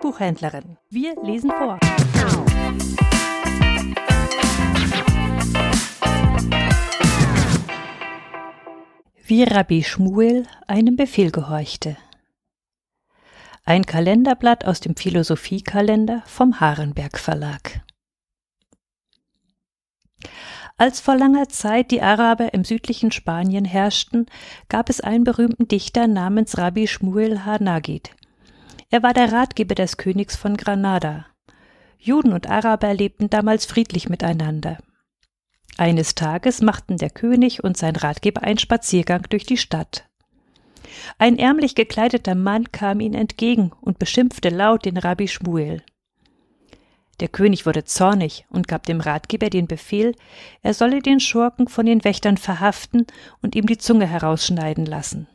Buchhändlerin. Wir lesen vor. Wie Rabbi Schmuel einem Befehl gehorchte. Ein Kalenderblatt aus dem Philosophiekalender vom Harenberg Verlag. Als vor langer Zeit die Araber im südlichen Spanien herrschten, gab es einen berühmten Dichter namens Rabbi Shmuel ha-Nagid. Er war der Ratgeber des Königs von Granada. Juden und Araber lebten damals friedlich miteinander. Eines Tages machten der König und sein Ratgeber einen Spaziergang durch die Stadt. Ein ärmlich gekleideter Mann kam ihnen entgegen und beschimpfte laut den Rabbi Schmuel. Der König wurde zornig und gab dem Ratgeber den Befehl, er solle den Schurken von den Wächtern verhaften und ihm die Zunge herausschneiden lassen.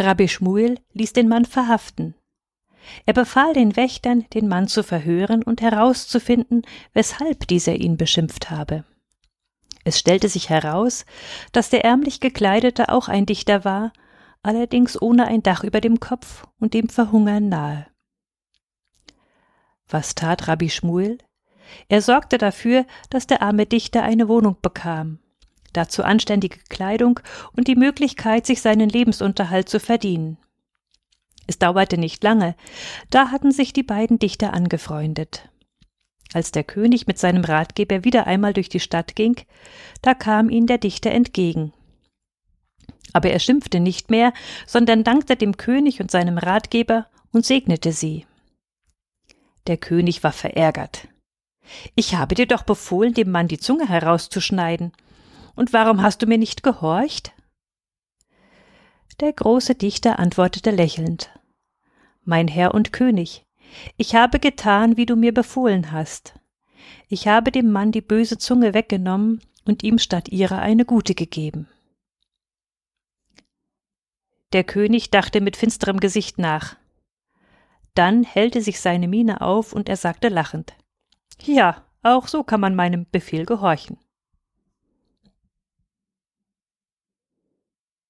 Rabbi Schmuel ließ den Mann verhaften. Er befahl den Wächtern, den Mann zu verhören und herauszufinden, weshalb dieser ihn beschimpft habe. Es stellte sich heraus, dass der ärmlich gekleidete auch ein Dichter war, allerdings ohne ein Dach über dem Kopf und dem Verhungern nahe. Was tat Rabbi Schmuel? Er sorgte dafür, dass der arme Dichter eine Wohnung bekam dazu anständige Kleidung und die Möglichkeit, sich seinen Lebensunterhalt zu verdienen. Es dauerte nicht lange, da hatten sich die beiden Dichter angefreundet. Als der König mit seinem Ratgeber wieder einmal durch die Stadt ging, da kam ihm der Dichter entgegen. Aber er schimpfte nicht mehr, sondern dankte dem König und seinem Ratgeber und segnete sie. Der König war verärgert. Ich habe dir doch befohlen, dem Mann die Zunge herauszuschneiden, und warum hast du mir nicht gehorcht? Der große Dichter antwortete lächelnd Mein Herr und König, ich habe getan, wie du mir befohlen hast. Ich habe dem Mann die böse Zunge weggenommen und ihm statt ihrer eine gute gegeben. Der König dachte mit finsterem Gesicht nach. Dann hellte sich seine Miene auf und er sagte lachend Ja, auch so kann man meinem Befehl gehorchen.